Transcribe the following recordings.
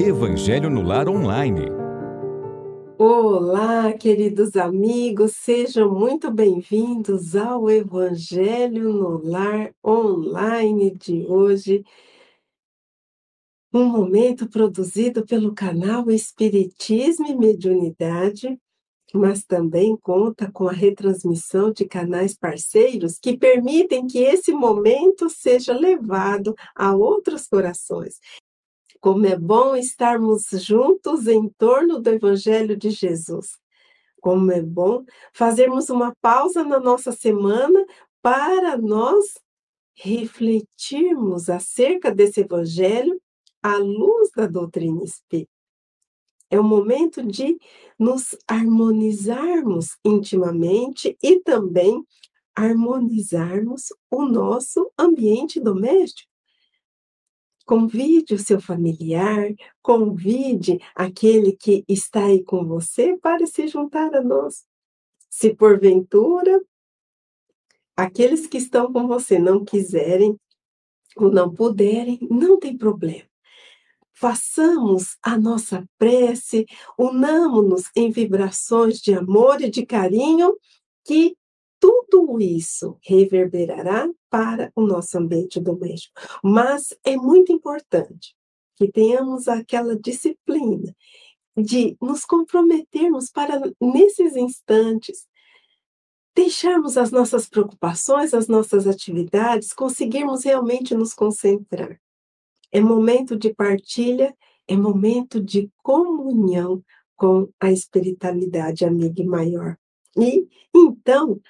Evangelho no Lar Online. Olá, queridos amigos, sejam muito bem-vindos ao Evangelho no Lar Online de hoje. Um momento produzido pelo canal Espiritismo e Mediunidade, mas também conta com a retransmissão de canais parceiros que permitem que esse momento seja levado a outros corações. Como é bom estarmos juntos em torno do Evangelho de Jesus. Como é bom fazermos uma pausa na nossa semana para nós refletirmos acerca desse Evangelho à luz da doutrina espírita. É o momento de nos harmonizarmos intimamente e também harmonizarmos o nosso ambiente doméstico. Convide o seu familiar, convide aquele que está aí com você para se juntar a nós. Se porventura aqueles que estão com você não quiserem ou não puderem, não tem problema. Façamos a nossa prece, unamos-nos em vibrações de amor e de carinho que tudo isso reverberará para o nosso ambiente doméstico. Mas é muito importante que tenhamos aquela disciplina de nos comprometermos para, nesses instantes, deixarmos as nossas preocupações, as nossas atividades, conseguirmos realmente nos concentrar. É momento de partilha, é momento de comunhão com a espiritualidade amiga e maior. E então,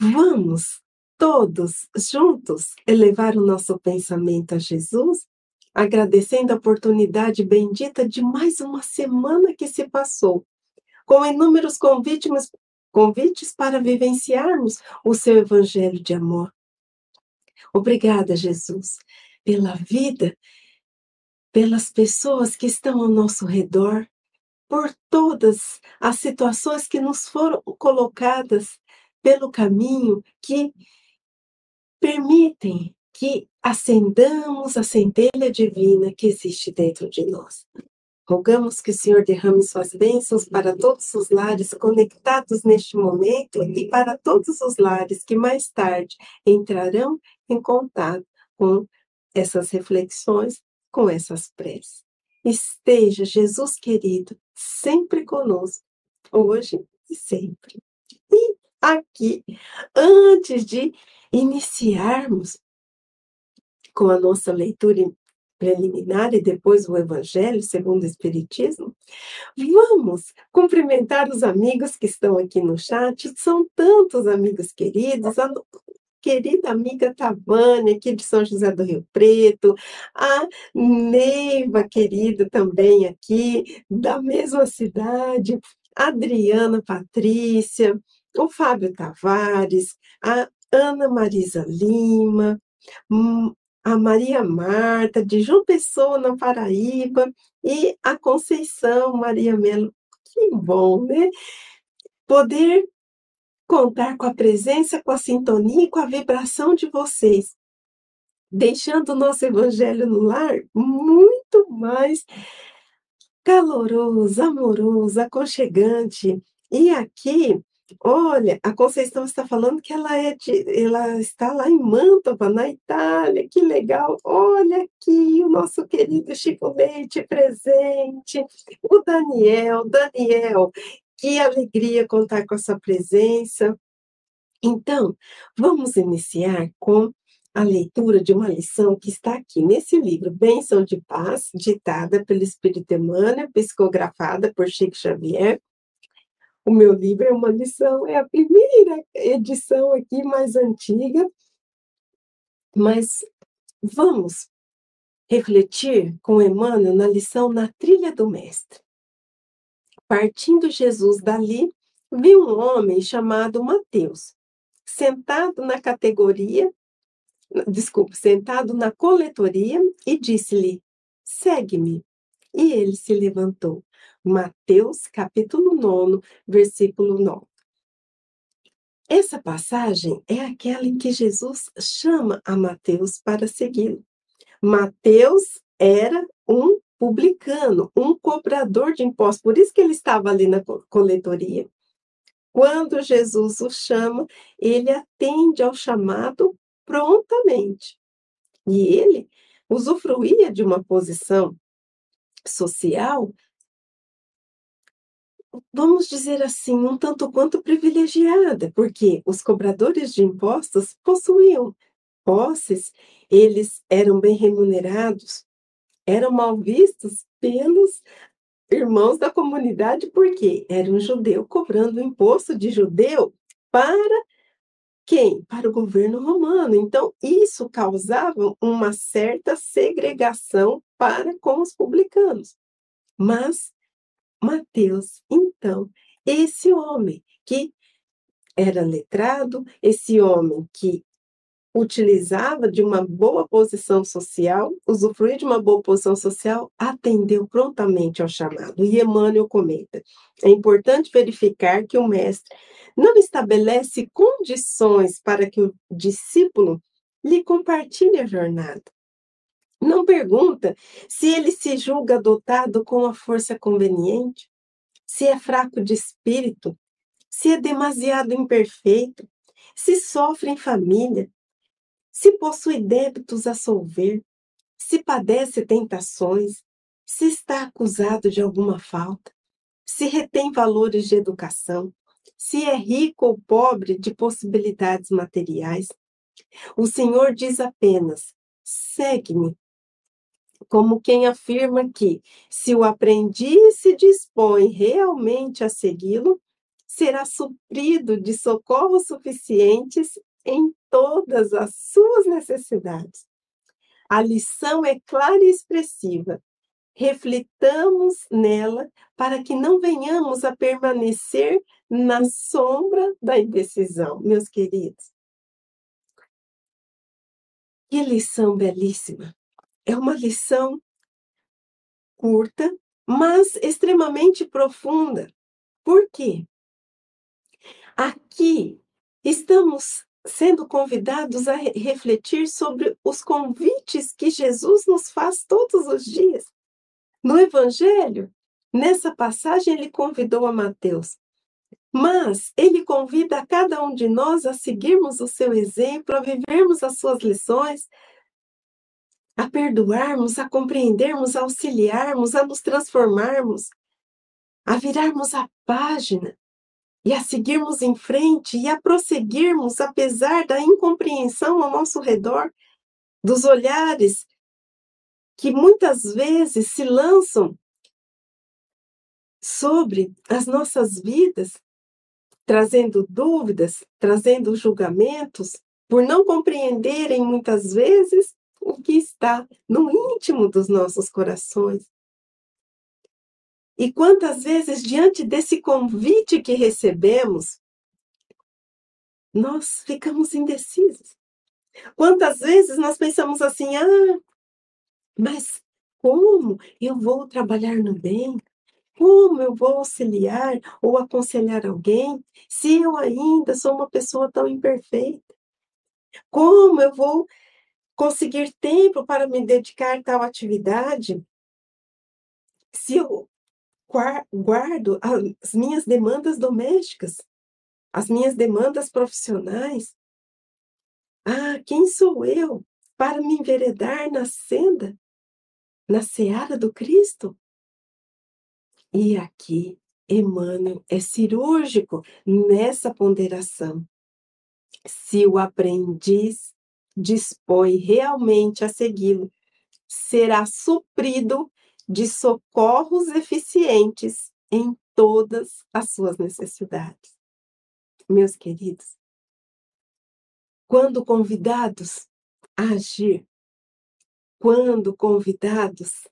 vamos todos juntos elevar o nosso pensamento a Jesus, agradecendo a oportunidade bendita de mais uma semana que se passou, com inúmeros convites, convites para vivenciarmos o seu evangelho de amor. Obrigada, Jesus, pela vida, pelas pessoas que estão ao nosso redor, por todas as situações que nos foram colocadas pelo caminho que permitem que acendamos a centelha divina que existe dentro de nós. Rogamos que o Senhor derrame suas bênçãos para todos os lares conectados neste momento e para todos os lares que mais tarde entrarão em contato com essas reflexões, com essas preces. Esteja, Jesus querido, sempre conosco, hoje e sempre. E aqui, antes de iniciarmos com a nossa leitura preliminar e depois o Evangelho segundo o Espiritismo, vamos cumprimentar os amigos que estão aqui no chat. São tantos amigos queridos, querida amiga Tavânia, aqui de São José do Rio Preto, a Neiva, querida, também aqui, da mesma cidade, Adriana Patrícia, o Fábio Tavares, a Ana Marisa Lima, hum, a Maria Marta, de João Pessoa, na Paraíba, e a Conceição Maria Melo. Que bom, né? Poder contar com a presença, com a sintonia e com a vibração de vocês, deixando o nosso evangelho no lar muito mais caloroso, amoroso, aconchegante. E aqui, olha, a Conceição está falando que ela é de, ela está lá em Mantova, na Itália. Que legal! Olha aqui o nosso querido Chico Leite presente, o Daniel, Daniel, que alegria contar com a sua presença. Então, vamos iniciar com a leitura de uma lição que está aqui nesse livro, Benção de Paz, ditada pelo Espírito Emmanuel, psicografada por Chico Xavier. O meu livro é uma lição, é a primeira edição aqui, mais antiga, mas vamos refletir com Emmanuel na lição Na Trilha do Mestre. Partindo Jesus dali, viu um homem chamado Mateus, sentado na categoria, desculpe, sentado na coletoria e disse-lhe: Segue-me. E ele se levantou. Mateus, capítulo 9, versículo 9. Essa passagem é aquela em que Jesus chama a Mateus para segui-lo. Mateus era um publicano, um cobrador de impostos. Por isso que ele estava ali na coletoria. Quando Jesus o chama, ele atende ao chamado prontamente. E ele usufruía de uma posição social, vamos dizer assim, um tanto quanto privilegiada, porque os cobradores de impostos possuíam posses, eles eram bem remunerados, eram mal vistos pelos irmãos da comunidade, porque era um judeu cobrando imposto de judeu para quem? Para o governo romano. Então, isso causava uma certa segregação para com os publicanos. Mas Mateus, então, esse homem que era letrado, esse homem que utilizava de uma boa posição social, usufruía de uma boa posição social, atendeu prontamente ao chamado. E Emmanuel comenta: é importante verificar que o mestre não estabelece condições para que o discípulo lhe compartilhe a jornada. Não pergunta se ele se julga dotado com a força conveniente, se é fraco de espírito, se é demasiado imperfeito, se sofre em família, se possui débitos a solver, se padece tentações, se está acusado de alguma falta, se retém valores de educação, se é rico ou pobre de possibilidades materiais. O Senhor diz apenas: segue-me. Como quem afirma que, se o aprendiz se dispõe realmente a segui-lo, será suprido de socorros suficientes em todas as suas necessidades. A lição é clara e expressiva. Reflitamos nela para que não venhamos a permanecer na sombra da indecisão, meus queridos. Que lição belíssima! É uma lição curta, mas extremamente profunda. Por quê? Aqui estamos sendo convidados a refletir sobre os convites que Jesus nos faz todos os dias. No Evangelho, nessa passagem, ele convidou a Mateus, mas ele convida a cada um de nós a seguirmos o seu exemplo, a vivermos as suas lições, a perdoarmos, a compreendermos, a auxiliarmos, a nos transformarmos, a virarmos a página e a seguirmos em frente e a prosseguirmos apesar da incompreensão ao nosso redor, dos olhares que muitas vezes se lançam sobre as nossas vidas, trazendo dúvidas, trazendo julgamentos, por não compreenderem muitas vezes o que está no íntimo dos nossos corações. E quantas vezes, diante desse convite que recebemos, nós ficamos indecisos. Quantas vezes nós pensamos assim: ah, mas como eu vou trabalhar no bem? Como eu vou auxiliar ou aconselhar alguém se eu ainda sou uma pessoa tão imperfeita? Como eu vou conseguir tempo para me dedicar a tal atividade se eu guardo as minhas demandas domésticas, as minhas demandas profissionais. Ah, quem sou eu para me enveredar na senda, na seara do Cristo? E aqui, Emmanuel é cirúrgico nessa ponderação. Se o aprendiz dispõe realmente a segui-lo, será suprido de socorros eficientes em todas as suas necessidades. Meus queridos, quando convidados a agir, quando convidados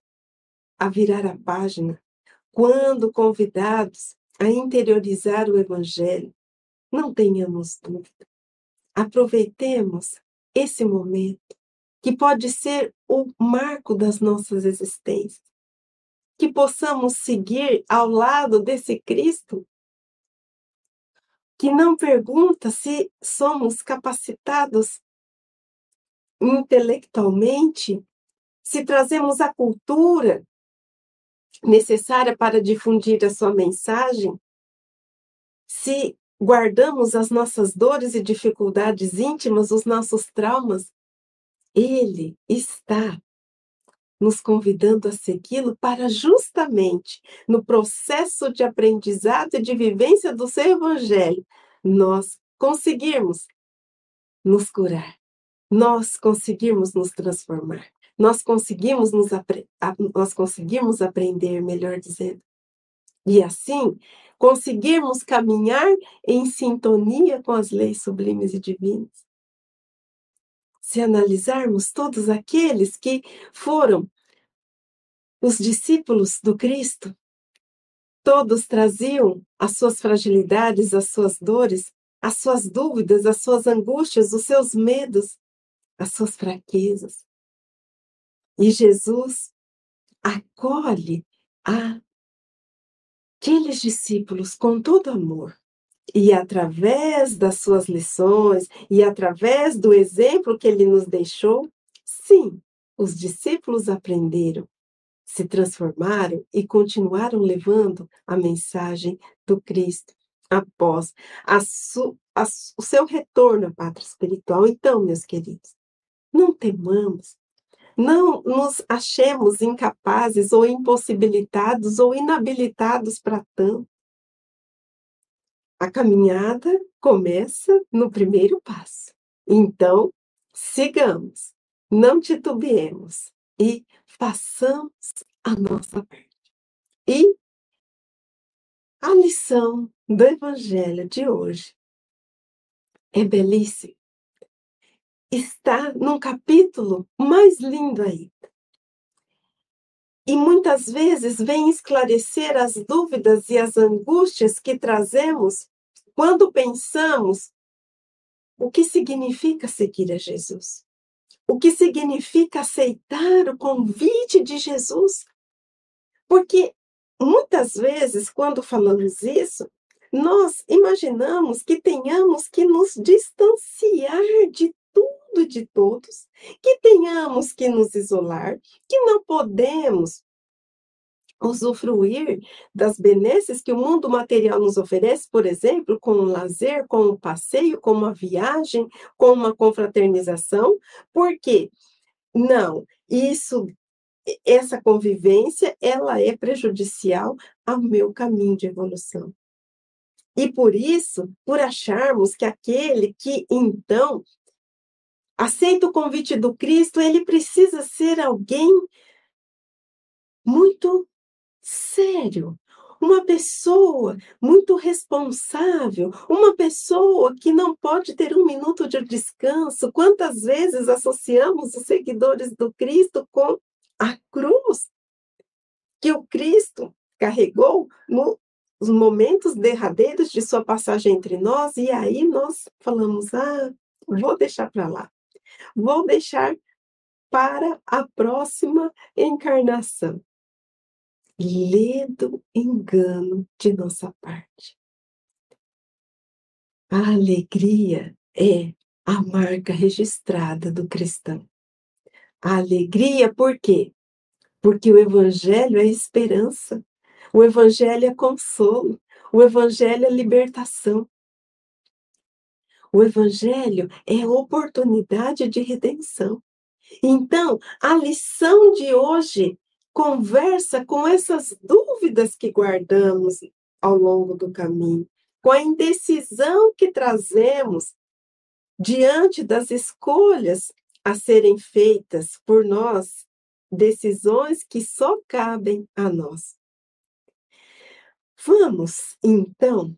a virar a página, quando convidados a interiorizar o Evangelho, não tenhamos dúvida. Aproveitemos esse momento, que pode ser o marco das nossas existências que possamos seguir ao lado desse Cristo? Que não pergunta se somos capacitados intelectualmente, se trazemos a cultura necessária para difundir a sua mensagem, se guardamos as nossas dores e dificuldades íntimas, os nossos traumas, ele está nos convidando a segui-lo para justamente no processo de aprendizado e de vivência do seu evangelho, nós conseguirmos nos curar, nós conseguirmos nos transformar, nós conseguimos nos nós conseguimos aprender, melhor dizendo. E assim, conseguirmos caminhar em sintonia com as leis sublimes e divinas se analisarmos todos aqueles que foram os discípulos do Cristo, todos traziam as suas fragilidades, as suas dores, as suas dúvidas, as suas angústias, os seus medos, as suas fraquezas. E Jesus acolhe aqueles discípulos com todo amor. E através das suas lições e através do exemplo que ele nos deixou, sim, os discípulos aprenderam, se transformaram e continuaram levando a mensagem do Cristo após a a, o seu retorno à pátria espiritual. Então, meus queridos, não temamos, não nos achemos incapazes ou impossibilitados ou inabilitados para tanto. A caminhada começa no primeiro passo. Então, sigamos, não titubeemos e façamos a nossa parte. E a lição do Evangelho de hoje é belíssima. Está num capítulo mais lindo ainda. E muitas vezes vem esclarecer as dúvidas e as angústias que trazemos quando pensamos o que significa seguir a Jesus, o que significa aceitar o convite de Jesus. Porque muitas vezes, quando falamos isso, nós imaginamos que tenhamos que nos distanciar de tudo e de todos, que tenhamos que nos isolar, que não podemos usufruir das benesses que o mundo material nos oferece, por exemplo, com o lazer, com o passeio, com uma viagem, com uma confraternização, por quê? Não, isso essa convivência, ela é prejudicial ao meu caminho de evolução. E por isso, por acharmos que aquele que então aceita o convite do Cristo, ele precisa ser alguém muito sério, uma pessoa muito responsável, uma pessoa que não pode ter um minuto de descanso. Quantas vezes associamos os seguidores do Cristo com a cruz que o Cristo carregou nos momentos derradeiros de sua passagem entre nós, e aí nós falamos: ah, vou deixar para lá, vou deixar para a próxima encarnação ledo engano de nossa parte. A alegria é a marca registrada do cristão. A alegria, por quê? Porque o Evangelho é esperança, o Evangelho é consolo, o Evangelho é libertação. O Evangelho é oportunidade de redenção. Então, a lição de hoje conversa com essas dúvidas que guardamos ao longo do caminho, com a indecisão que trazemos diante das escolhas a serem feitas por nós, decisões que só cabem a nós. Vamos, então,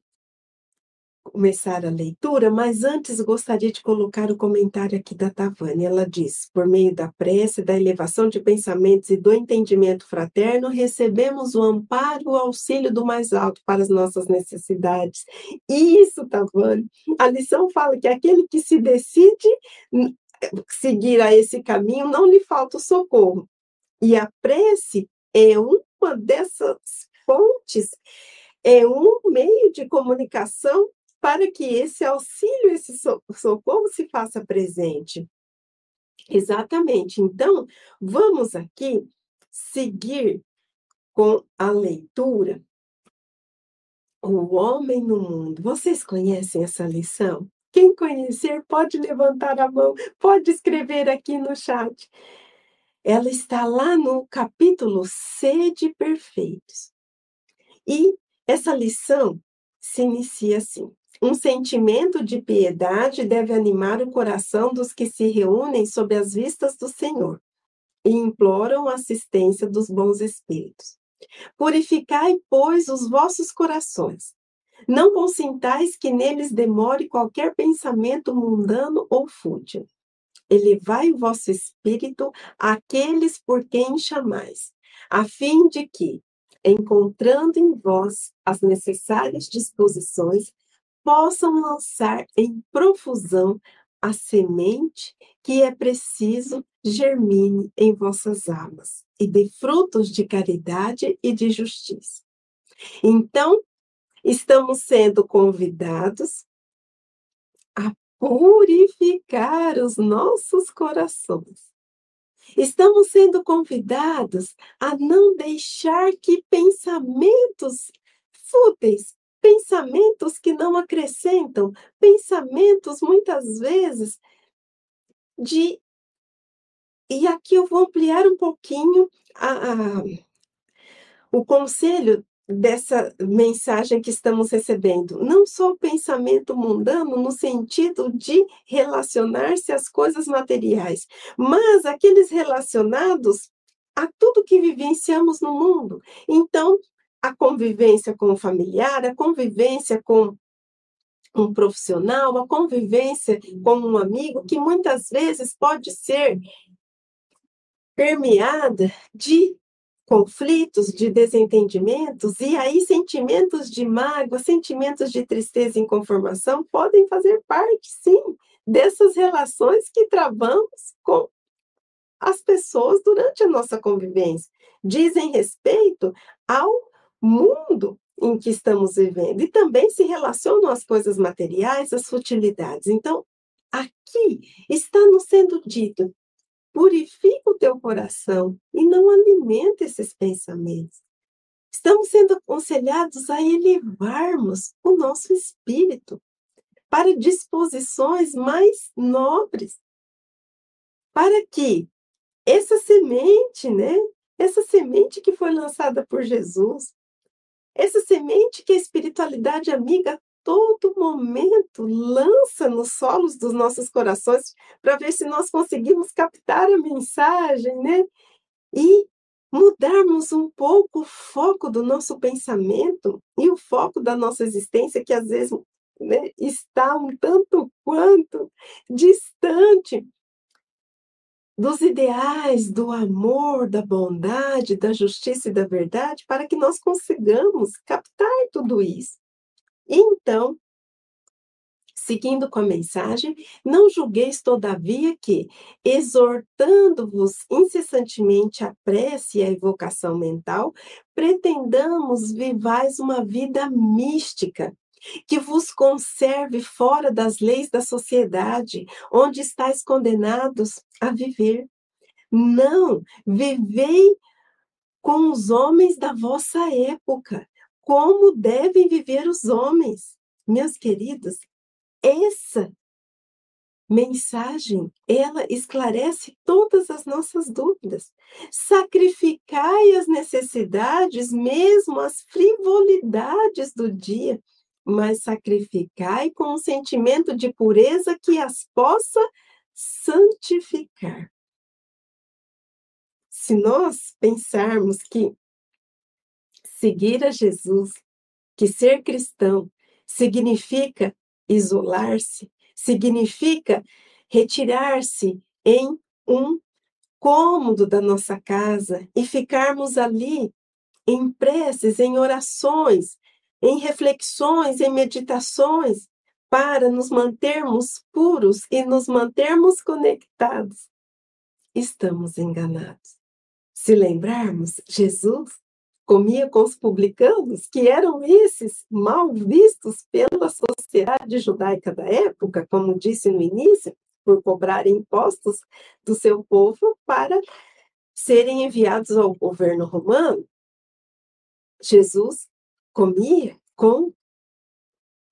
começar a leitura, mas antes gostaria de colocar o comentário aqui da Tavani. Ela diz: por meio da prece, da elevação de pensamentos e do entendimento fraterno, recebemos o amparo o auxílio do mais alto para as nossas necessidades. Isso, Tavani. A lição fala que aquele que se decide seguir a esse caminho, não lhe falta o socorro. E a prece é uma dessas fontes é um meio de comunicação para que esse auxílio, esse socorro se faça presente. Exatamente. Então, vamos aqui seguir com a leitura O Homem no Mundo. Vocês conhecem essa lição? Quem conhecer pode levantar a mão, pode escrever aqui no chat. Ela está lá no capítulo Sede Perfeitos. E essa lição se inicia assim: um sentimento de piedade deve animar o coração dos que se reúnem sob as vistas do Senhor e imploram a assistência dos bons espíritos. Purificai, pois, os vossos corações. Não consintais que neles demore qualquer pensamento mundano ou fútil. Elevai o vosso espírito àqueles por quem chamais, a fim de que, encontrando em vós as necessárias disposições, possam lançar em profusão a semente que é preciso germine em vossas almas e dê frutos de caridade e de justiça. Então, estamos sendo convidados a purificar os nossos corações. Estamos sendo convidados a não deixar que pensamentos fúteis, pensamentos que não acrescentam, pensamentos muitas vezes de. E aqui eu vou ampliar um pouquinho a, a, o conselho dessa mensagem que estamos recebendo. Não só o pensamento mundano no sentido de relacionar-se às coisas materiais, mas aqueles relacionados a tudo que vivenciamos no mundo. Então, a convivência com o familiar, a convivência com um profissional, a convivência com um amigo, que muitas vezes pode ser permeada de conflitos, de desentendimentos, e aí sentimentos de mágoa, sentimentos de tristeza e inconformação podem fazer parte, sim, dessas relações que travamos com as pessoas durante a nossa convivência. Dizem respeito ao mundo em que estamos vivendo e também se relacionam às coisas materiais, às futilidades. Então, aqui está nos sendo dito Purifica o teu coração e não alimenta esses pensamentos. Estamos sendo aconselhados a elevarmos o nosso espírito para disposições mais nobres, para que essa semente, né? Essa semente que foi lançada por Jesus, essa semente que a espiritualidade amiga todo momento lança nos solos dos nossos corações para ver se nós conseguimos captar a mensagem, né? E mudarmos um pouco o foco do nosso pensamento e o foco da nossa existência, que às vezes né, está um tanto quanto distante dos ideais do amor, da bondade, da justiça e da verdade, para que nós consigamos captar tudo isso. Então, seguindo com a mensagem, não julgueis, todavia, que, exortando-vos incessantemente a prece e a evocação mental, pretendamos vivais uma vida mística, que vos conserve fora das leis da sociedade, onde estáis condenados a viver. Não, vivei com os homens da vossa época, como devem viver os homens. Meus queridos, essa mensagem, ela esclarece todas as nossas dúvidas. Sacrificai as necessidades, mesmo as frivolidades do dia, mas sacrificai com um sentimento de pureza que as possa santificar. Se nós pensarmos que seguir a Jesus, que ser cristão significa isolar-se, significa retirar-se em um cômodo da nossa casa e ficarmos ali em preces, em orações, em reflexões, em meditações, para nos mantermos puros e nos mantermos conectados. Estamos enganados. Se lembrarmos, Jesus comia com os publicanos, que eram esses mal vistos pela sociedade judaica da época, como disse no início, por cobrarem impostos do seu povo para serem enviados ao governo romano. Jesus comia com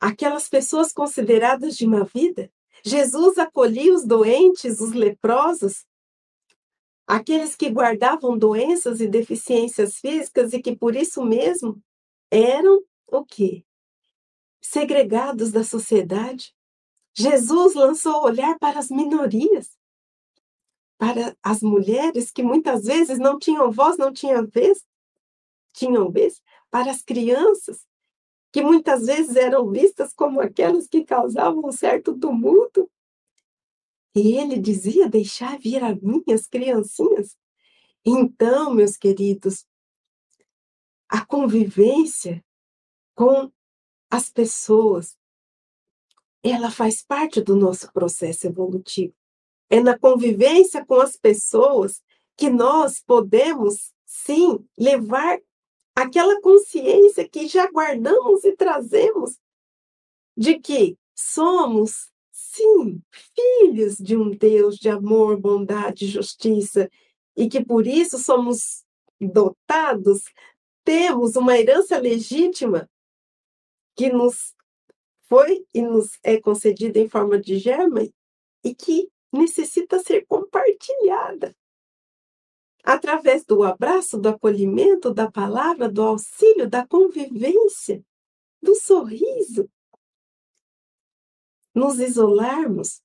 aquelas pessoas consideradas de má vida. Jesus acolhia os doentes, os leprosos, aqueles que guardavam doenças e deficiências físicas e que por isso mesmo eram o quê? Segregados da sociedade. Jesus lançou o olhar para as minorias, para as mulheres que muitas vezes não tinham voz, não tinham vez, tinham vez, para as crianças, que muitas vezes eram vistas como aquelas que causavam um certo tumulto. E ele dizia: Deixar vir as criancinhas. Então, meus queridos, a convivência com as pessoas, ela faz parte do nosso processo evolutivo. É na convivência com as pessoas que nós podemos, sim, levar aquela consciência que já guardamos e trazemos de que somos, sim, filhos de um Deus de amor, bondade, justiça, e que por isso somos dotados, temos uma herança legítima que nos foi e nos é concedida em forma de germe e que necessita ser compartilhada através do abraço, do acolhimento, da palavra, do auxílio, da convivência, do sorriso. Nos isolarmos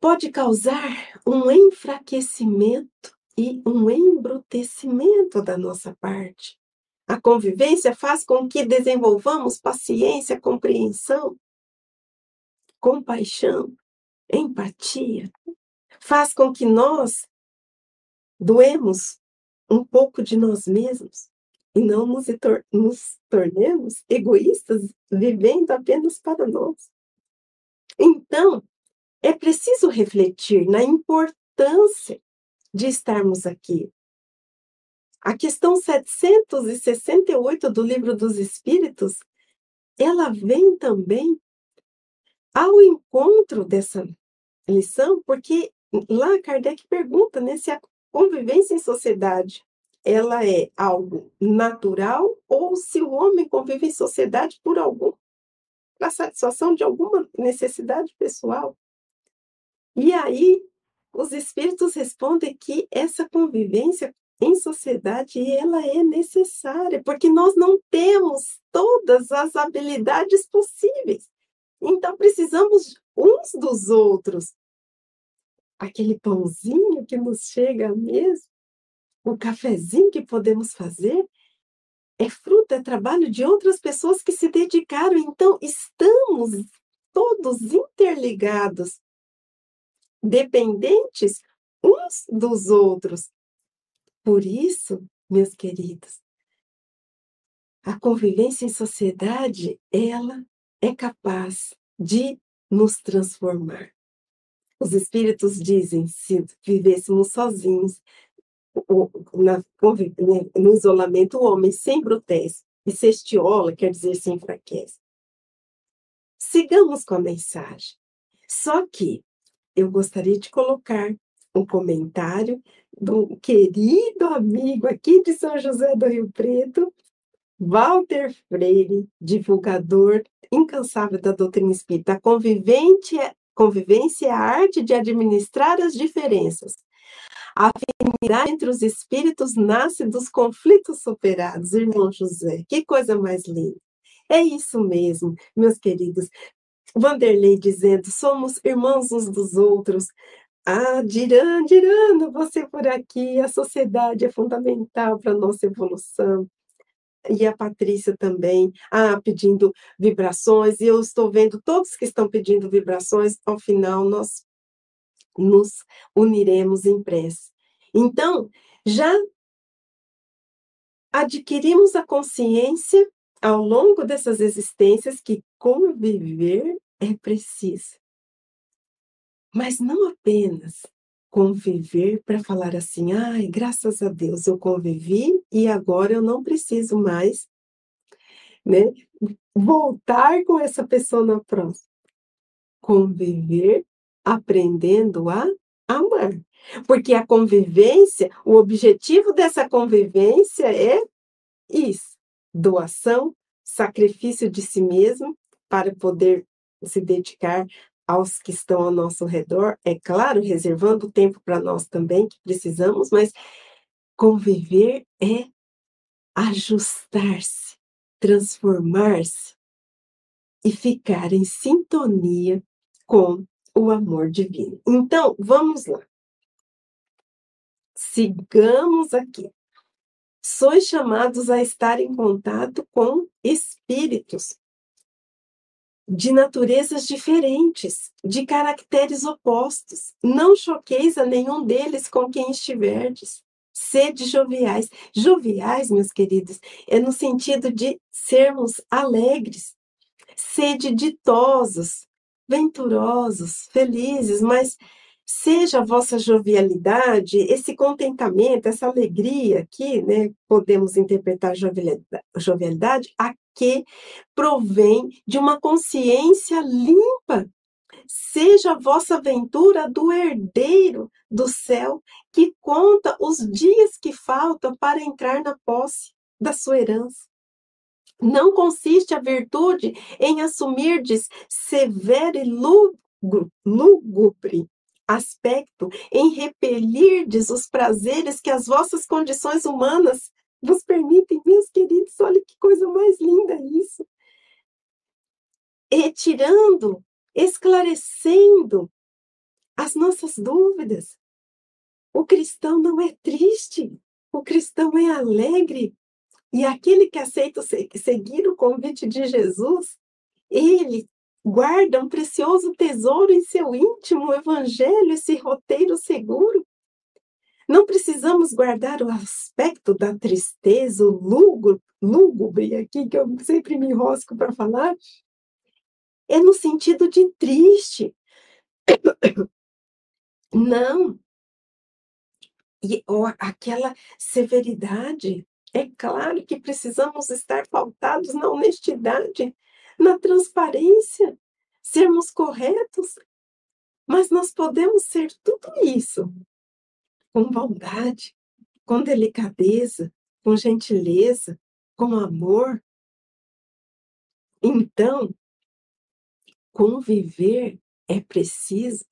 pode causar um enfraquecimento e um embrutecimento da nossa parte. A convivência faz com que desenvolvamos paciência, compreensão, compaixão, empatia. Faz com que nós doemos um pouco de nós mesmos e não nos, tor nos tornemos egoístas vivendo apenas para nós. Então, é preciso refletir na importância de estarmos aqui. A questão 768 do Livro dos Espíritos, ela vem também ao encontro dessa lição, porque lá Kardec pergunta né, se a convivência em sociedade ela é algo natural ou se o homem convive em sociedade por algum para satisfação de alguma necessidade pessoal. E aí os espíritos respondem que essa convivência em sociedade ela é necessária, porque nós não temos todas as habilidades possíveis. Então precisamos uns dos outros aquele pãozinho que nos chega mesa, o cafezinho que podemos fazer, é fruto, é trabalho de outras pessoas que se dedicaram. Então, estamos todos interligados, dependentes uns dos outros. Por isso, meus queridos, a convivência em sociedade, ela é capaz de nos transformar. Os espíritos dizem: se vivêssemos sozinhos, na, né, no isolamento, o homem se embrutece e se estiola, quer dizer, se enfraquece. Sigamos com a mensagem. Só que eu gostaria de colocar um comentário do querido amigo aqui de São José do Rio Preto, Walter Freire, divulgador incansável da doutrina espírita. Convivente Convivência é a arte de administrar as diferenças. A afinidade entre os espíritos nasce dos conflitos superados, irmão José. Que coisa mais linda. É isso mesmo, meus queridos. Vanderlei dizendo: somos irmãos uns dos outros. Ah, Diran, Dirana, você por aqui, a sociedade é fundamental para a nossa evolução e a Patrícia também, ah, pedindo vibrações, e eu estou vendo todos que estão pedindo vibrações, ao final nós nos uniremos em prece. Então, já adquirimos a consciência ao longo dessas existências que conviver é preciso. Mas não apenas conviver para falar assim, ai, graças a Deus eu convivi e agora eu não preciso mais, né, voltar com essa pessoa na próxima. Conviver aprendendo a amar. Porque a convivência, o objetivo dessa convivência é isso: doação, sacrifício de si mesmo para poder se dedicar aos que estão ao nosso redor, é claro, reservando tempo para nós também, que precisamos, mas conviver é ajustar-se, transformar-se e ficar em sintonia com o amor divino. Então, vamos lá. Sigamos aqui. Sois chamados a estar em contato com espíritos de naturezas diferentes, de caracteres opostos. Não choqueis a nenhum deles com quem estiverdes. Sede joviais. Joviais, meus queridos, é no sentido de sermos alegres. Sede ditosos, venturosos, felizes, mas seja a vossa jovialidade, esse contentamento, essa alegria aqui, né, podemos interpretar jovialidade, jovialidade a que provém de uma consciência limpa. Seja a vossa aventura do herdeiro do céu, que conta os dias que faltam para entrar na posse da sua herança. Não consiste a virtude em assumirdes severo e lúgubre aspecto em repelirdes os prazeres que as vossas condições humanas vos permitem, meus queridos, olha que coisa mais linda isso. E tirando, esclarecendo as nossas dúvidas. O cristão não é triste, o cristão é alegre. E aquele que aceita seguir o convite de Jesus, ele guarda um precioso tesouro em seu íntimo, o Evangelho, esse roteiro seguro. Não precisamos guardar o aspecto da tristeza, o lúgubre aqui, que eu sempre me enrosco para falar. É no sentido de triste. Não. E ou, aquela severidade. É claro que precisamos estar pautados na honestidade, na transparência, sermos corretos, mas nós podemos ser tudo isso com bondade, com delicadeza, com gentileza, com amor. Então, conviver é preciso.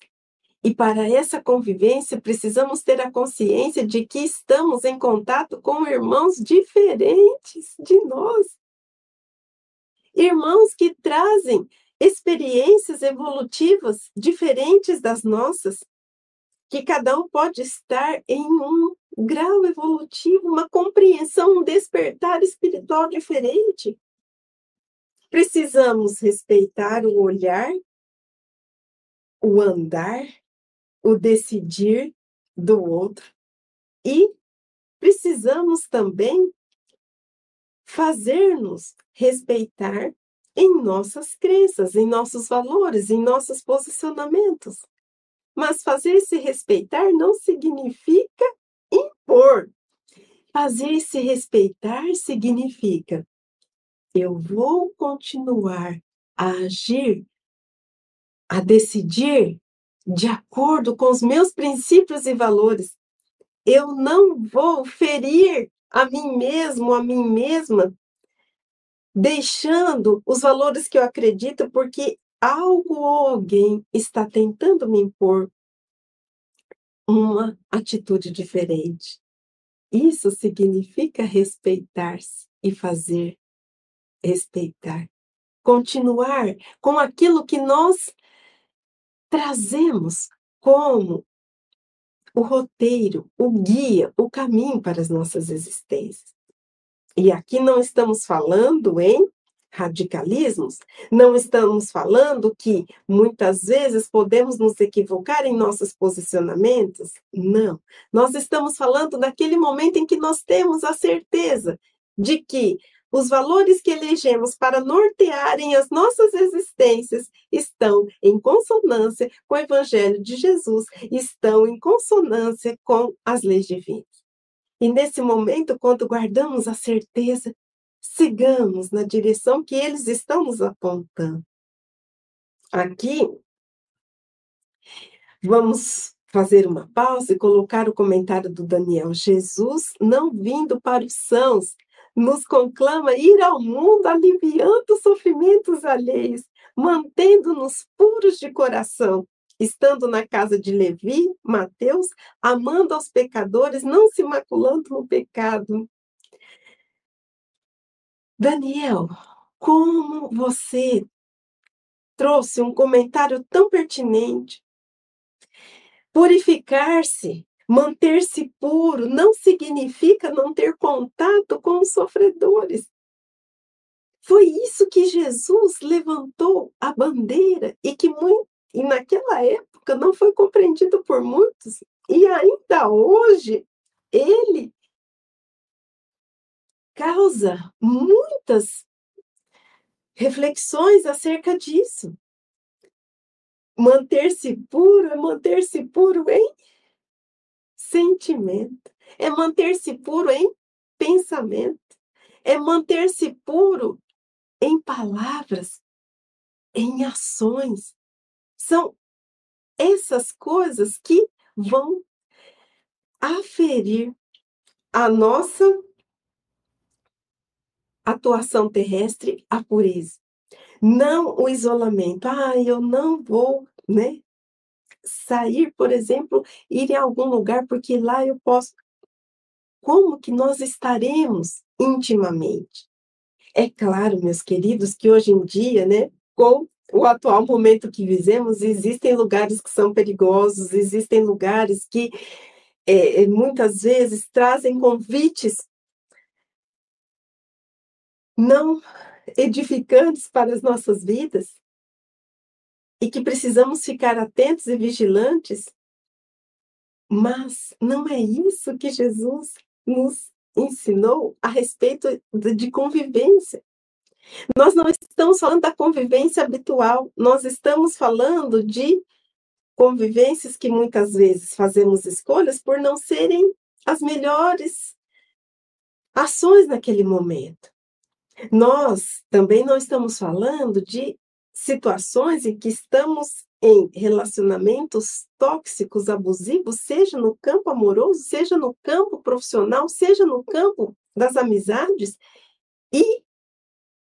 E para essa convivência, precisamos ter a consciência de que estamos em contato com irmãos diferentes de nós irmãos que trazem experiências evolutivas diferentes das nossas, que cada um pode estar em um grau evolutivo, uma compreensão, um despertar espiritual diferente. Precisamos respeitar o olhar, o andar, o decidir do outro e precisamos também fazer-nos respeitar em nossas crenças, em nossos valores, em nossos posicionamentos. Mas fazer-se respeitar não significa impor. Fazer-se respeitar significa eu vou continuar a agir, a decidir de acordo com os meus princípios e valores. Eu não vou ferir a mim mesmo, a mim mesma, deixando os valores que eu acredito, porque algo ou alguém está tentando me impor uma atitude diferente. Isso significa respeitar-se e fazer respeitar. Continuar com aquilo que nós trazemos como o roteiro, o guia, o caminho para as nossas existências. E aqui não estamos falando em radicalismos, não estamos falando que muitas vezes podemos nos equivocar em nossos posicionamentos. Não. Nós estamos falando daquele momento em que nós temos a certeza de que os valores que elegemos para nortearem as nossas existências estão em consonância com o Evangelho de Jesus, estão em consonância com as leis divinas. E nesse momento, quando guardamos a certeza, sigamos na direção que eles estão nos apontando. Aqui, vamos fazer uma pausa e colocar o comentário do Daniel. Jesus, não vindo para os sãos, nos conclama ir ao mundo aliviando os sofrimentos alheios, mantendo-nos puros de coração, estando na casa de Levi, Mateus, amando aos pecadores, não se maculando no pecado. Daniel, como você trouxe um comentário tão pertinente. Purificar-se, manter-se puro, não significa não ter contato com os sofredores. Foi isso que Jesus levantou a bandeira e que muito, e naquela época não foi compreendido por muitos. E ainda hoje, ele causa muitas reflexões acerca disso. Manter-se puro é manter-se puro em sentimento, é manter-se puro em pensamento, é manter-se puro em palavras, em ações. São essas coisas que vão aferir a nossa atuação terrestre, a pureza. Não o isolamento. Ah, eu não vou, né? Sair, por exemplo, ir em algum lugar porque lá eu posso. Como que nós estaremos intimamente? É claro, meus queridos, que hoje em dia, né, com o atual momento que vivemos, existem lugares que são perigosos, existem lugares que é, muitas vezes trazem convites não edificantes para as nossas vidas e que precisamos ficar atentos e vigilantes, mas não é isso que Jesus nos ensinou a respeito de convivência. Nós não estamos falando da convivência habitual, nós estamos falando de convivências que muitas vezes fazemos escolhas por não serem as melhores ações naquele momento. Nós também não estamos falando de situações em que estamos em relacionamentos tóxicos, abusivos, seja no campo amoroso, seja no campo profissional, seja no campo das amizades, e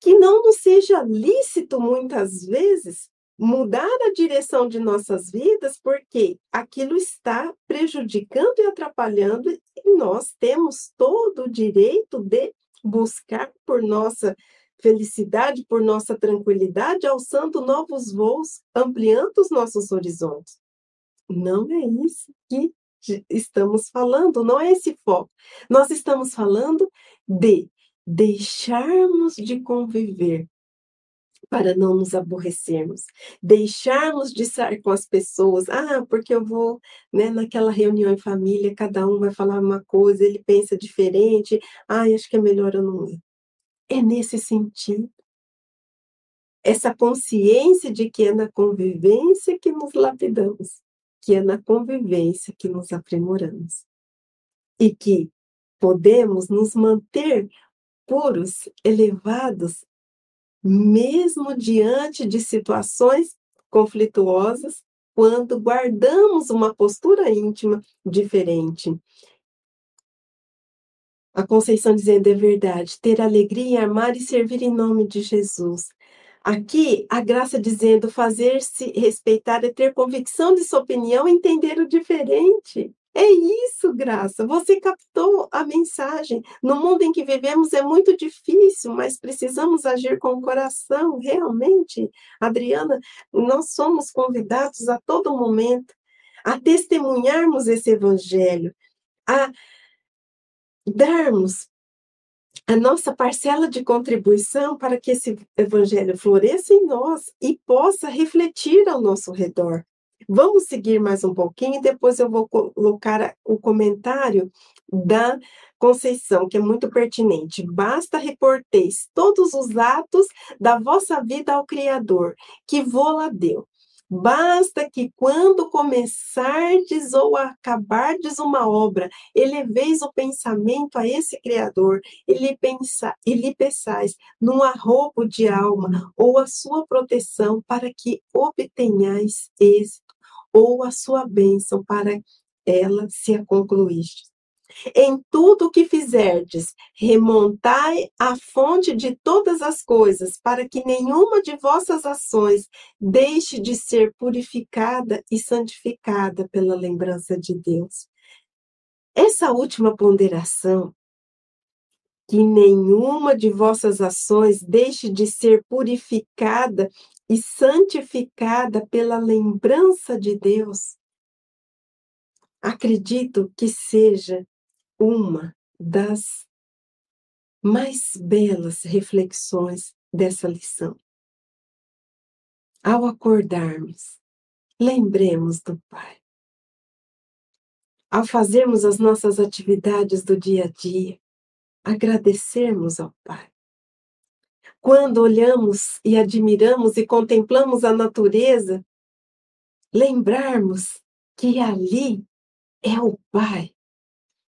que não nos seja lícito muitas vezes mudar a direção de nossas vidas, porque aquilo está prejudicando e atrapalhando, e nós temos todo o direito de buscar por nossa felicidade, por nossa tranquilidade, alçando novos voos, ampliando os nossos horizontes. Não é isso que estamos falando, não é esse foco. Nós estamos falando de deixarmos de conviver para não nos aborrecermos, deixarmos de estar com as pessoas, ah, porque eu vou, né, naquela reunião em família, cada um vai falar uma coisa, ele pensa diferente, ah, acho que é melhor eu não ir. É nesse sentido. Essa consciência de que é na convivência que nos lapidamos, que é na convivência que nos aprimoramos. E que podemos nos manter puros, elevados mesmo diante de situações conflituosas, quando guardamos uma postura íntima diferente. A Conceição dizendo é verdade, ter alegria, amar e servir em nome de Jesus. Aqui, a graça dizendo fazer-se respeitar é ter convicção de sua opinião e entender o diferente. É isso, Graça. Você captou a mensagem. No mundo em que vivemos é muito difícil, mas precisamos agir com o coração, realmente. Adriana, nós somos convidados a todo momento a testemunharmos esse evangelho, a darmos a nossa parcela de contribuição para que esse evangelho floresça em nós e possa refletir ao nosso redor. Vamos seguir mais um pouquinho e depois eu vou colocar o comentário da Conceição, que é muito pertinente. Basta reporteis todos os atos da vossa vida ao Criador, que vô-la deu. Basta que quando começardes ou acabardes uma obra, eleveis o pensamento a esse Criador e lhe, pensa, e lhe peçais num arrobo de alma ou a sua proteção para que obtenhais êxito ou a sua bênção para ela se concluir. Em tudo o que fizerdes, remontai a fonte de todas as coisas, para que nenhuma de vossas ações deixe de ser purificada e santificada pela lembrança de Deus. Essa última ponderação, que nenhuma de vossas ações deixe de ser purificada e santificada pela lembrança de Deus, acredito que seja uma das mais belas reflexões dessa lição. Ao acordarmos, lembremos do Pai. Ao fazermos as nossas atividades do dia a dia, agradecermos ao Pai. Quando olhamos e admiramos e contemplamos a natureza, lembrarmos que ali é o Pai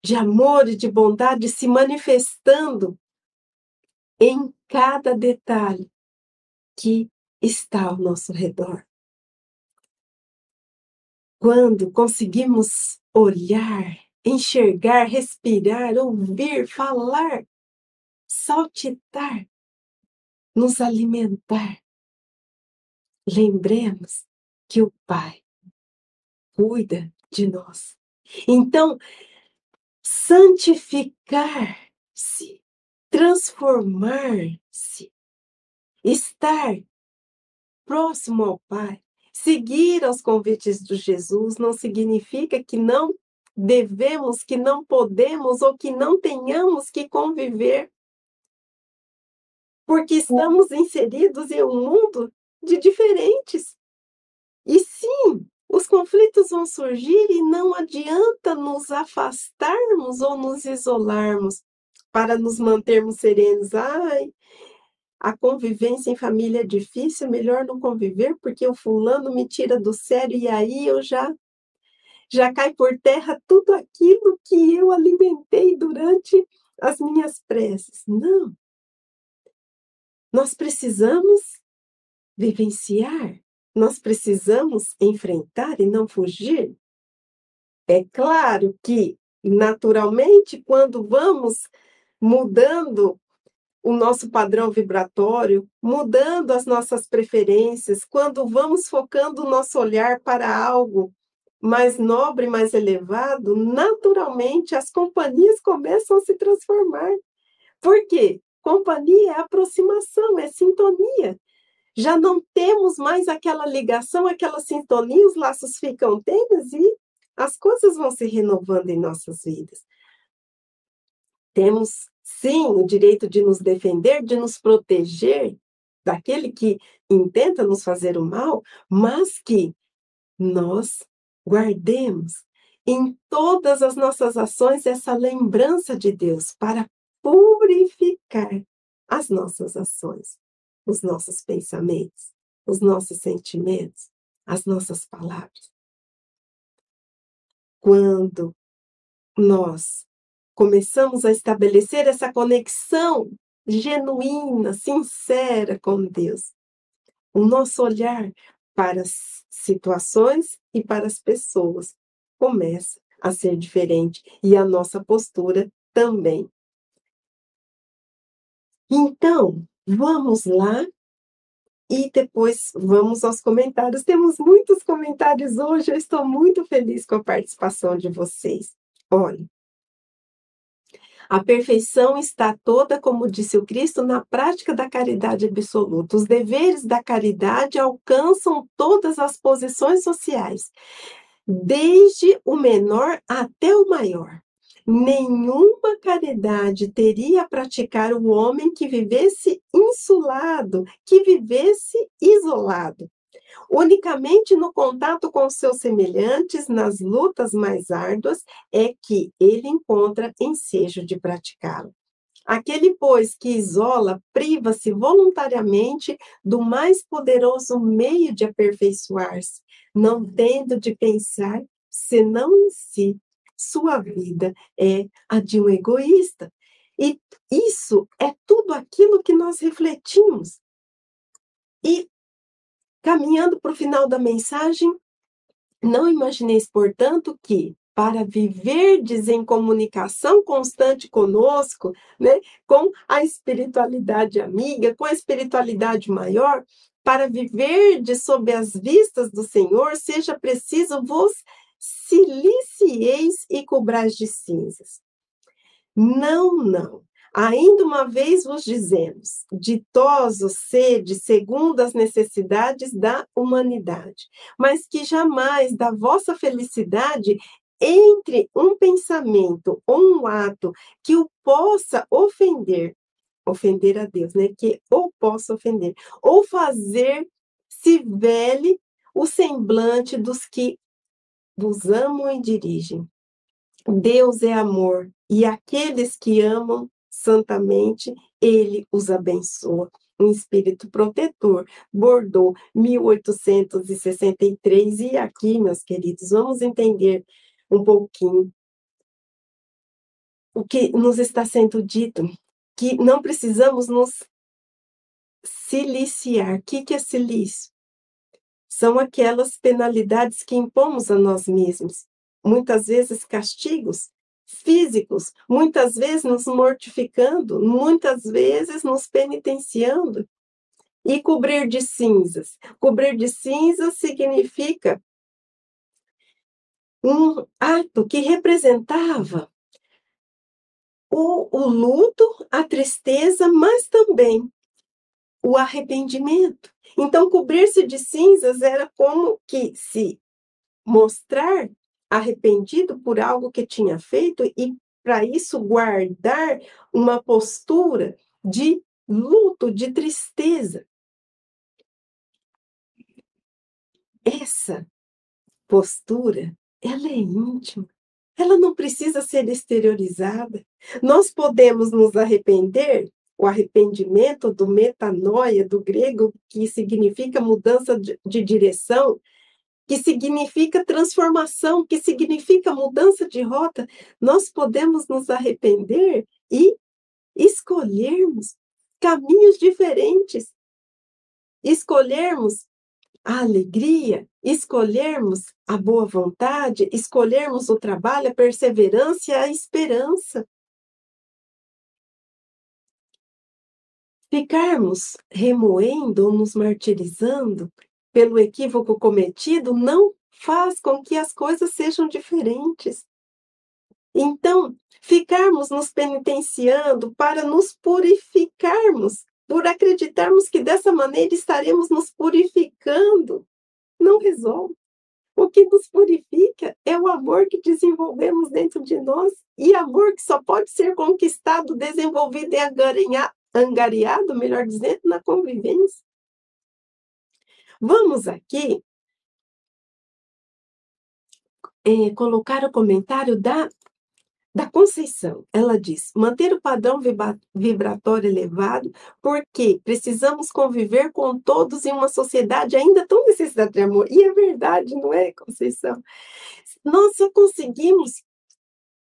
de amor e de bondade se manifestando em cada detalhe que está ao nosso redor. Quando conseguimos olhar, enxergar, respirar, ouvir, falar, saltitar, nos alimentar, lembremos que o Pai cuida de nós. Então, santificar-se, transformar-se, estar próximo ao Pai, seguir aos convites de Jesus não significa que não devemos, que não podemos ou que não tenhamos que conviver. Porque estamos inseridos em um mundo de diferentes. E sim, os conflitos vão surgir e não adianta nos afastarmos ou nos isolarmos para nos mantermos serenos. Ai, a convivência em família é difícil, é melhor não conviver porque o fulano me tira do sério e aí eu já já cai por terra tudo aquilo que eu alimentei durante as minhas preces. Não. Nós precisamos vivenciar nós precisamos enfrentar e não fugir? É claro que, naturalmente, quando vamos mudando o nosso padrão vibratório, mudando as nossas preferências, quando vamos focando o nosso olhar para algo mais nobre, mais elevado, naturalmente as companhias começam a se transformar. Por quê? Companhia é aproximação, é sintonia já não temos mais aquela ligação, aquela sintonia, os laços ficam tênues e as coisas vão se renovando em nossas vidas. Temos, sim, o direito de nos defender, de nos proteger daquele que intenta nos fazer o mal, mas que nós guardemos em todas as nossas ações essa lembrança de Deus para purificar as nossas ações os nossos pensamentos, os nossos sentimentos, as nossas palavras. Quando nós começamos a estabelecer essa conexão genuína, sincera com Deus, o nosso olhar para as situações e para as pessoas começa a ser diferente e a nossa postura também. Então, Vamos lá e depois vamos aos comentários. Temos muitos comentários hoje, eu estou muito feliz com a participação de vocês. Olha, a perfeição está toda, como disse o Cristo, na prática da caridade absoluta. Os deveres da caridade alcançam todas as posições sociais, desde o menor até o maior nenhuma caridade teria a praticar o homem que vivesse insulado, que vivesse isolado. Unicamente no contato com seus semelhantes, nas lutas mais árduas, é que ele encontra ensejo de praticá-lo. Aquele, pois, que isola, priva-se voluntariamente do mais poderoso meio de aperfeiçoar-se, não tendo de pensar senão em si sua vida é a de um egoísta. E isso é tudo aquilo que nós refletimos. E, caminhando para o final da mensagem, Não imagineis, portanto, que para viverdes em comunicação constante conosco, né, com a espiritualidade amiga, com a espiritualidade maior, para viverdes sob as vistas do Senhor, seja preciso vos silicieis e cobrais de cinzas. Não, não. Ainda uma vez vos dizemos: ditosos sede segundo as necessidades da humanidade, mas que jamais da vossa felicidade entre um pensamento ou um ato que o possa ofender, ofender a Deus, né? Que ou possa ofender, ou fazer se vele o semblante dos que vos amam e dirigem. Deus é amor, e aqueles que amam santamente, ele os abençoa. Um espírito protetor, Bordeaux, 1863. E aqui, meus queridos, vamos entender um pouquinho o que nos está sendo dito, que não precisamos nos siliciar. O que é silício? São aquelas penalidades que impomos a nós mesmos, muitas vezes castigos físicos, muitas vezes nos mortificando, muitas vezes nos penitenciando. E cobrir de cinzas. Cobrir de cinzas significa um ato que representava o, o luto, a tristeza, mas também o arrependimento. Então, cobrir-se de cinzas era como que se mostrar arrependido por algo que tinha feito e, para isso, guardar uma postura de luto, de tristeza. Essa postura, ela é íntima. Ela não precisa ser exteriorizada. Nós podemos nos arrepender, o arrependimento do metanoia, do grego, que significa mudança de, de direção, que significa transformação, que significa mudança de rota, nós podemos nos arrepender e escolhermos caminhos diferentes. Escolhermos a alegria, escolhermos a boa vontade, escolhermos o trabalho, a perseverança e a esperança. Ficarmos remoendo ou nos martirizando pelo equívoco cometido não faz com que as coisas sejam diferentes. Então, ficarmos nos penitenciando para nos purificarmos, por acreditarmos que dessa maneira estaremos nos purificando, não resolve. O que nos purifica é o amor que desenvolvemos dentro de nós, e amor que só pode ser conquistado, desenvolvido e angariado, melhor dizendo, na convivência. Vamos aqui é, colocar o comentário da, da Conceição. Ela diz: manter o padrão vibratório elevado, porque precisamos conviver com todos em uma sociedade ainda tão necessitada de amor. E é verdade, não é, Conceição? Nós só conseguimos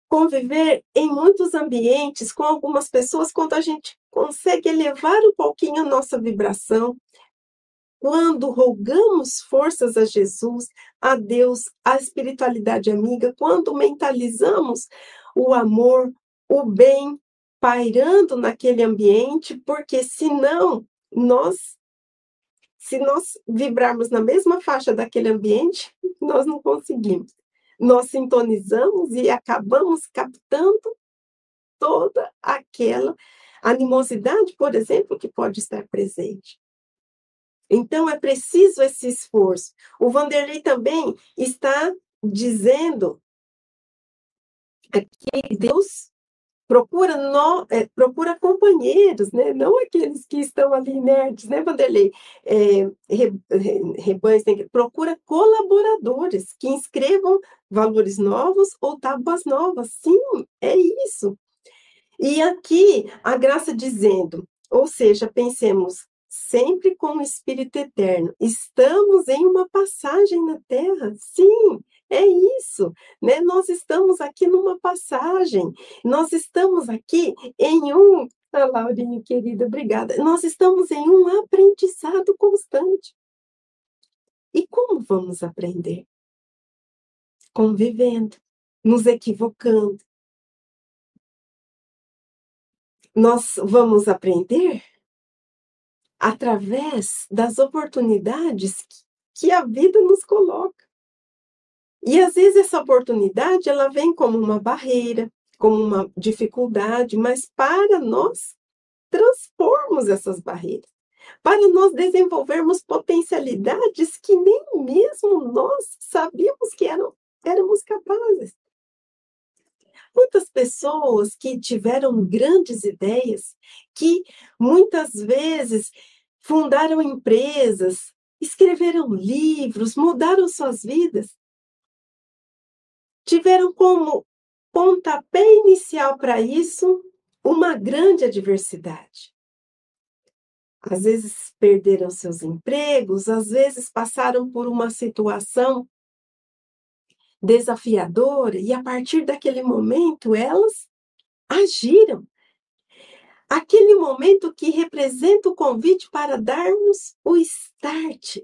conviver em muitos ambientes com algumas pessoas quando a gente consegue elevar um pouquinho a nossa vibração, quando rogamos forças a Jesus, a Deus, a espiritualidade amiga, quando mentalizamos o amor, o bem pairando naquele ambiente, porque senão nós se nós vibrarmos na mesma faixa daquele ambiente, nós não conseguimos. Nós sintonizamos e acabamos captando toda aquela animosidade, por exemplo, que pode estar presente. Então, é preciso esse esforço. O Vanderlei também está dizendo que Deus procura no, é, procura companheiros, né? não aqueles que estão ali inertes, né, Vanderlei? É, rebanhos, procura colaboradores que inscrevam valores novos ou tábuas novas. Sim, é isso. E aqui a graça dizendo, ou seja, pensemos sempre com o Espírito Eterno. Estamos em uma passagem na Terra, sim, é isso, né? Nós estamos aqui numa passagem, nós estamos aqui em um. Ah, Laurinha querida, obrigada. Nós estamos em um aprendizado constante. E como vamos aprender? convivendo, nos equivocando. Nós vamos aprender através das oportunidades que a vida nos coloca. E às vezes essa oportunidade ela vem como uma barreira, como uma dificuldade, mas para nós transpormos essas barreiras, para nós desenvolvermos potencialidades que nem mesmo nós sabíamos que eram, éramos capazes. Muitas pessoas que tiveram grandes ideias, que muitas vezes fundaram empresas, escreveram livros, mudaram suas vidas, tiveram como pontapé inicial para isso uma grande adversidade. Às vezes perderam seus empregos, às vezes passaram por uma situação desafiadora, e a partir daquele momento elas agiram. Aquele momento que representa o convite para darmos o start,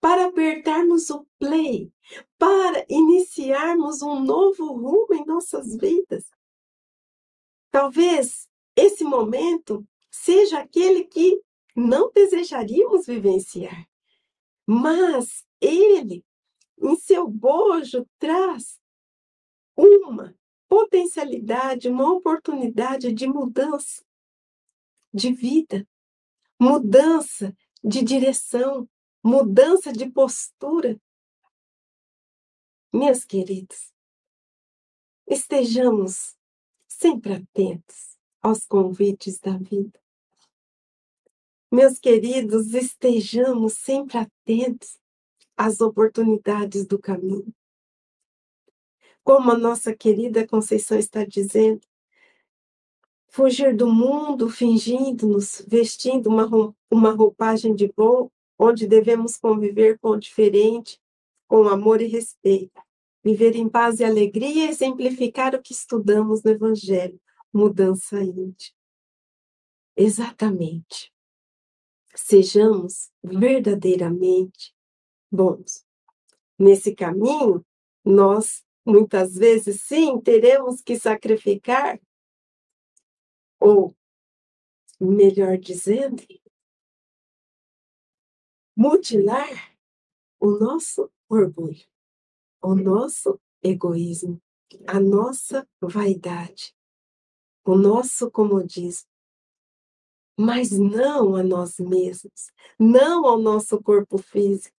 para apertarmos o play, para iniciarmos um novo rumo em nossas vidas. Talvez esse momento seja aquele que não desejaríamos vivenciar, mas ele em seu bojo traz uma potencialidade, uma oportunidade de mudança de vida, mudança de direção, mudança de postura. Meus queridos, estejamos sempre atentos aos convites da vida. Meus queridos, estejamos sempre atentos as oportunidades do caminho. Como a nossa querida Conceição está dizendo, fugir do mundo fingindo-nos, vestindo uma, uma roupagem de bom, onde devemos conviver com o diferente, com amor e respeito, viver em paz e alegria e exemplificar o que estudamos no Evangelho, mudança íntima. Exatamente. Sejamos verdadeiramente bons. Nesse caminho, nós muitas vezes sim teremos que sacrificar, ou melhor dizendo, mutilar o nosso orgulho, o nosso egoísmo, a nossa vaidade, o nosso comodismo, mas não a nós mesmos, não ao nosso corpo físico,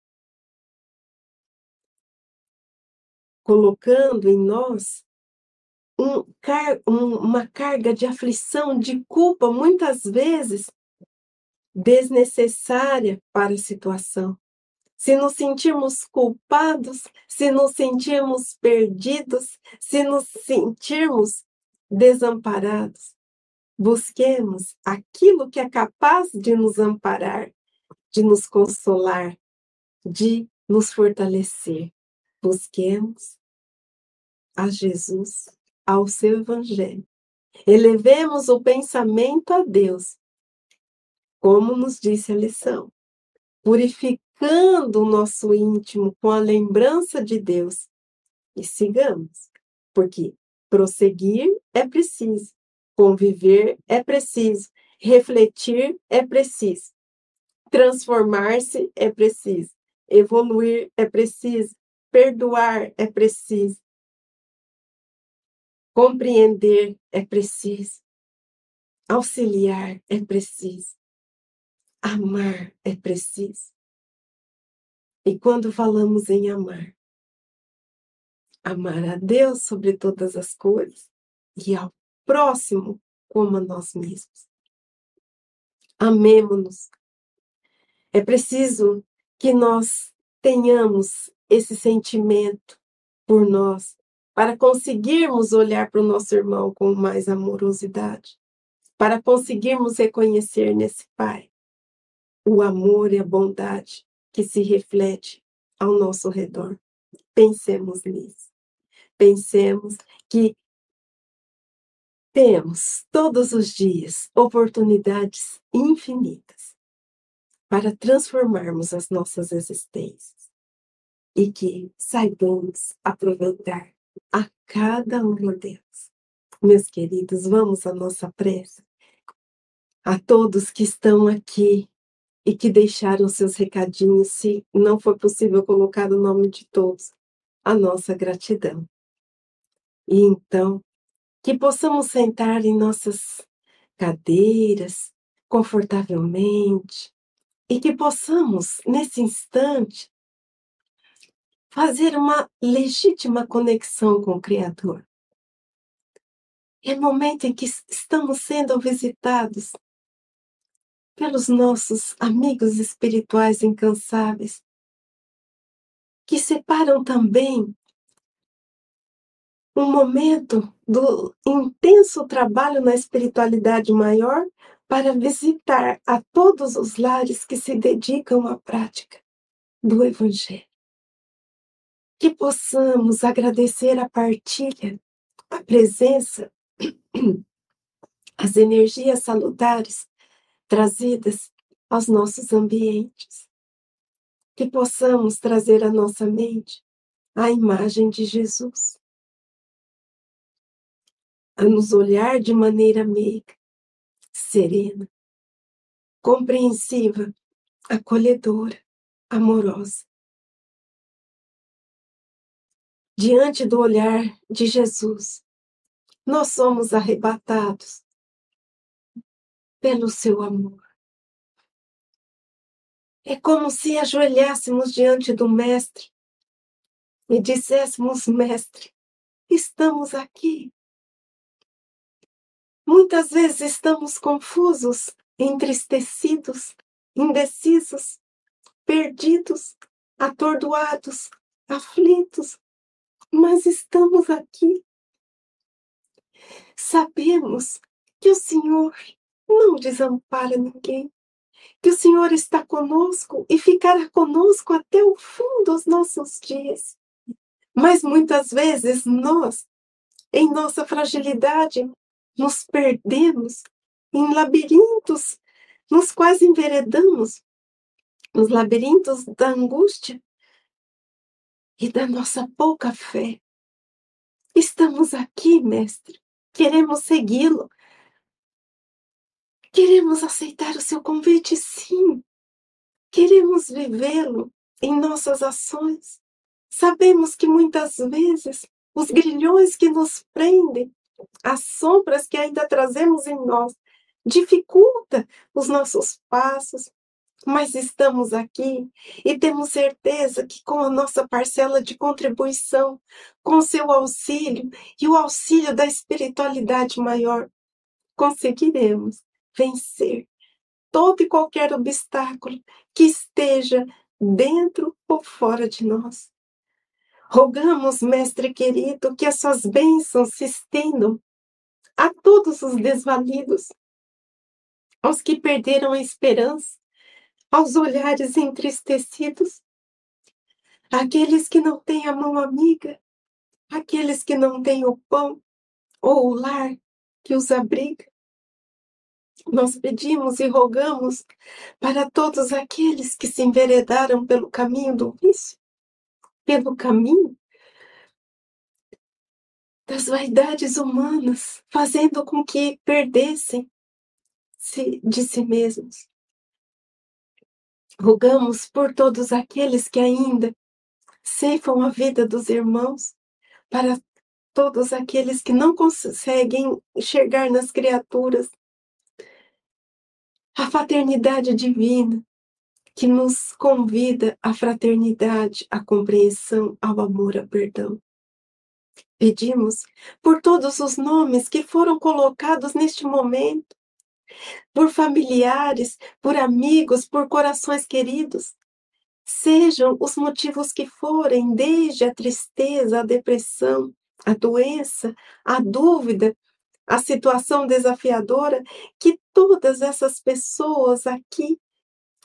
colocando em nós um, um, uma carga de aflição, de culpa, muitas vezes desnecessária para a situação. Se nos sentirmos culpados, se nos sentirmos perdidos, se nos sentirmos desamparados, busquemos aquilo que é capaz de nos amparar, de nos consolar, de nos fortalecer. Busquemos a Jesus, ao seu Evangelho. Elevemos o pensamento a Deus, como nos disse a lição, purificando o nosso íntimo com a lembrança de Deus e sigamos, porque prosseguir é preciso, conviver é preciso, refletir é preciso, transformar-se é preciso, evoluir é preciso, Perdoar é preciso. Compreender é preciso. Auxiliar é preciso. Amar é preciso. E quando falamos em amar, amar a Deus sobre todas as coisas e ao próximo como a nós mesmos. Amemos-nos. É preciso que nós tenhamos esse sentimento por nós, para conseguirmos olhar para o nosso irmão com mais amorosidade, para conseguirmos reconhecer nesse Pai o amor e a bondade que se reflete ao nosso redor. Pensemos nisso. Pensemos que temos todos os dias oportunidades infinitas para transformarmos as nossas existências e que saibamos aproveitar a cada uma delas. Meus queridos, vamos à nossa prece. A todos que estão aqui e que deixaram seus recadinhos, se não for possível colocar o nome de todos, a nossa gratidão. E então, que possamos sentar em nossas cadeiras confortavelmente e que possamos, nesse instante, fazer uma legítima conexão com o Criador. É momento em que estamos sendo visitados pelos nossos amigos espirituais incansáveis, que separam também um momento do intenso trabalho na espiritualidade maior para visitar a todos os lares que se dedicam à prática do Evangelho. Que possamos agradecer a partilha, a presença, as energias salutares trazidas aos nossos ambientes. Que possamos trazer à nossa mente a imagem de Jesus. A nos olhar de maneira meiga, serena, compreensiva, acolhedora, amorosa. Diante do olhar de Jesus, nós somos arrebatados pelo seu amor. É como se ajoelhássemos diante do Mestre e disséssemos: Mestre, estamos aqui. Muitas vezes estamos confusos, entristecidos, indecisos, perdidos, atordoados, aflitos, mas estamos aqui. Sabemos que o Senhor não desampara ninguém, que o Senhor está conosco e ficará conosco até o fim dos nossos dias. Mas muitas vezes nós, em nossa fragilidade, nos perdemos em labirintos nos quais enveredamos, nos labirintos da angústia e da nossa pouca fé. Estamos aqui, Mestre, queremos segui-lo, queremos aceitar o seu convite, sim, queremos vivê-lo em nossas ações. Sabemos que muitas vezes os grilhões que nos prendem as sombras que ainda trazemos em nós dificulta os nossos passos, mas estamos aqui e temos certeza que com a nossa parcela de contribuição, com seu auxílio e o auxílio da espiritualidade maior, conseguiremos vencer todo e qualquer obstáculo que esteja dentro ou fora de nós. Rogamos, Mestre querido, que as suas bênçãos se estendam a todos os desvalidos, aos que perderam a esperança, aos olhares entristecidos, aqueles que não têm a mão amiga, aqueles que não têm o pão ou o lar que os abriga. Nós pedimos e rogamos para todos aqueles que se enveredaram pelo caminho do vício, pelo caminho das vaidades humanas, fazendo com que perdessem -se de si mesmos. Rogamos por todos aqueles que ainda ceifam a vida dos irmãos, para todos aqueles que não conseguem enxergar nas criaturas a fraternidade divina, que nos convida à fraternidade, à compreensão, ao amor, ao perdão. Pedimos por todos os nomes que foram colocados neste momento, por familiares, por amigos, por corações queridos. Sejam os motivos que forem, desde a tristeza, a depressão, a doença, a dúvida, a situação desafiadora, que todas essas pessoas aqui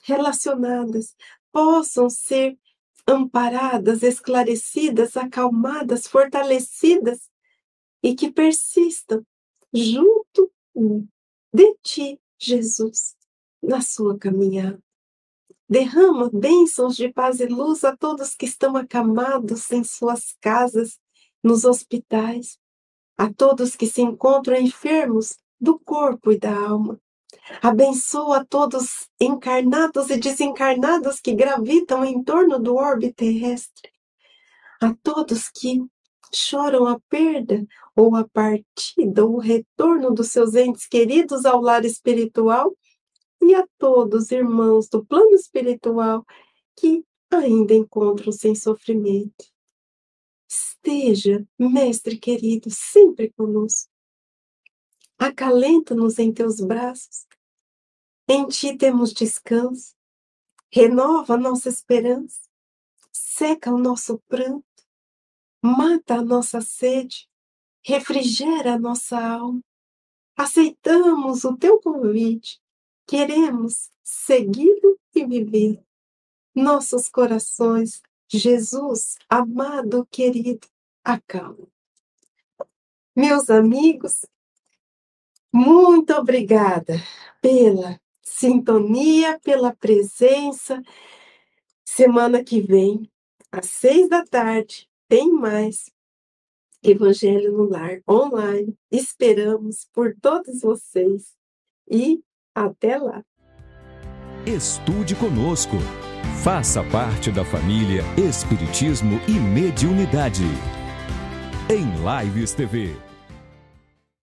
relacionadas possam ser amparadas, esclarecidas, acalmadas, fortalecidas e que persistam junto de ti, Jesus, na sua caminhada. Derrama bênçãos de paz e luz a todos que estão acamados em suas casas, nos hospitais, a todos que se encontram enfermos do corpo e da alma. Abençoa todos encarnados e desencarnados que gravitam em torno do orbe terrestre. A todos que choram a perda ou a partida ou o retorno dos seus entes queridos ao lar espiritual e a todos, irmãos do plano espiritual, que ainda encontram-se em sofrimento. Esteja, Mestre querido, sempre conosco. Acalenta-nos em teus braços. Em ti temos descanso. Renova nossa esperança. Seca o nosso pranto. Mata a nossa sede. Refrigera a nossa alma. Aceitamos o teu convite Queremos segui-lo e viver. Nossos corações, Jesus, amado, querido, acalma. Meus amigos, muito obrigada pela sintonia, pela presença. Semana que vem, às seis da tarde, tem mais Evangelho no Lar online. Esperamos por todos vocês e até lá! Estude conosco. Faça parte da família Espiritismo e Mediunidade. Em Lives TV.